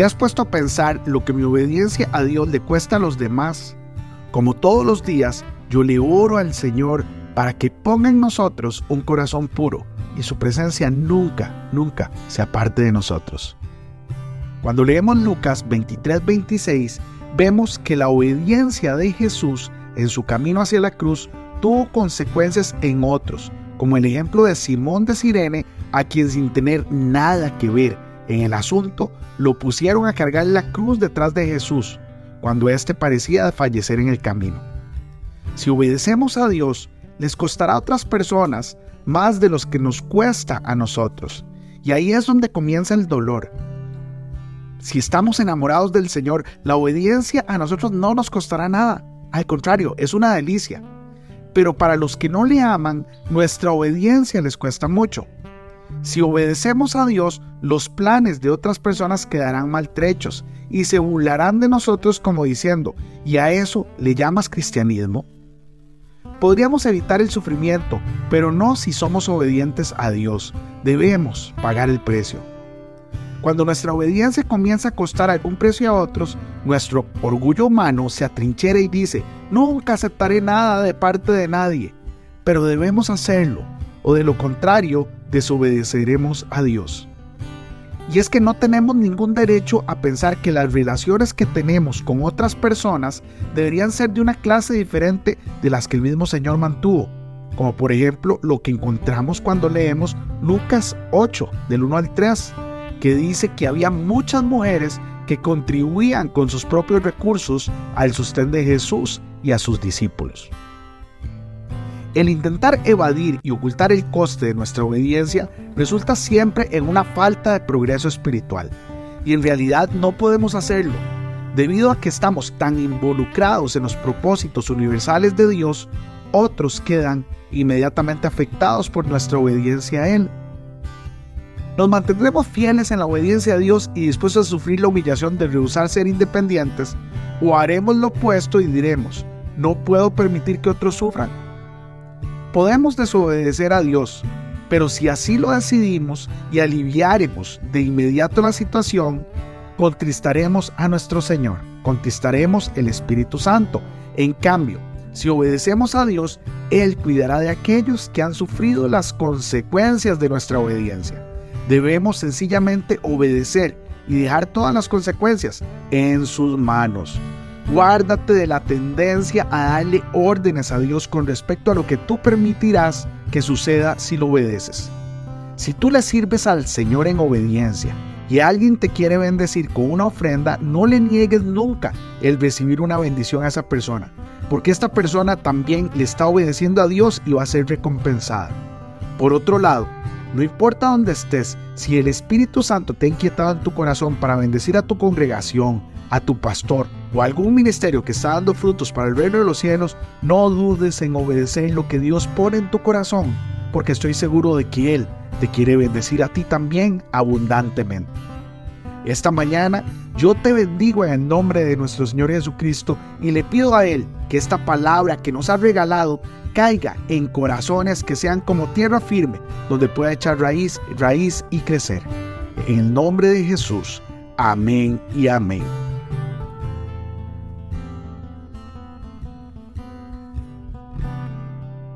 ¿Te has puesto a pensar lo que mi obediencia a Dios le cuesta a los demás? Como todos los días, yo le oro al Señor para que ponga en nosotros un corazón puro y su presencia nunca, nunca se aparte de nosotros. Cuando leemos Lucas 23-26, vemos que la obediencia de Jesús en su camino hacia la cruz tuvo consecuencias en otros, como el ejemplo de Simón de Sirene, a quien sin tener nada que ver en el asunto, lo pusieron a cargar la cruz detrás de Jesús, cuando éste parecía fallecer en el camino. Si obedecemos a Dios, les costará a otras personas más de los que nos cuesta a nosotros. Y ahí es donde comienza el dolor. Si estamos enamorados del Señor, la obediencia a nosotros no nos costará nada. Al contrario, es una delicia. Pero para los que no le aman, nuestra obediencia les cuesta mucho. Si obedecemos a Dios, los planes de otras personas quedarán maltrechos y se burlarán de nosotros como diciendo, ¿y a eso le llamas cristianismo? Podríamos evitar el sufrimiento, pero no si somos obedientes a Dios. Debemos pagar el precio. Cuando nuestra obediencia comienza a costar algún precio a otros, nuestro orgullo humano se atrinchera y dice, nunca aceptaré nada de parte de nadie, pero debemos hacerlo, o de lo contrario, desobedeceremos a Dios. Y es que no tenemos ningún derecho a pensar que las relaciones que tenemos con otras personas deberían ser de una clase diferente de las que el mismo Señor mantuvo. Como por ejemplo lo que encontramos cuando leemos Lucas 8, del 1 al 3, que dice que había muchas mujeres que contribuían con sus propios recursos al sostén de Jesús y a sus discípulos. El intentar evadir y ocultar el coste de nuestra obediencia resulta siempre en una falta de progreso espiritual. Y en realidad no podemos hacerlo. Debido a que estamos tan involucrados en los propósitos universales de Dios, otros quedan inmediatamente afectados por nuestra obediencia a Él. Nos mantendremos fieles en la obediencia a Dios y dispuestos a sufrir la humillación de rehusar ser independientes, o haremos lo opuesto y diremos, no puedo permitir que otros sufran Podemos desobedecer a Dios, pero si así lo decidimos y aliviaremos de inmediato la situación, contristaremos a nuestro Señor, contristaremos el Espíritu Santo. En cambio, si obedecemos a Dios, Él cuidará de aquellos que han sufrido las consecuencias de nuestra obediencia. Debemos sencillamente obedecer y dejar todas las consecuencias en sus manos. Guárdate de la tendencia a darle órdenes a Dios con respecto a lo que tú permitirás que suceda si lo obedeces. Si tú le sirves al Señor en obediencia y alguien te quiere bendecir con una ofrenda, no le niegues nunca el recibir una bendición a esa persona, porque esta persona también le está obedeciendo a Dios y va a ser recompensada. Por otro lado, no importa dónde estés, si el Espíritu Santo te ha inquietado en tu corazón para bendecir a tu congregación, a tu pastor o algún ministerio que está dando frutos para el reino de los cielos, no dudes en obedecer lo que Dios pone en tu corazón, porque estoy seguro de que Él te quiere bendecir a ti también abundantemente. Esta mañana yo te bendigo en el nombre de nuestro Señor Jesucristo y le pido a Él que esta palabra que nos ha regalado caiga en corazones que sean como tierra firme, donde pueda echar raíz, raíz y crecer. En el nombre de Jesús. Amén y amén.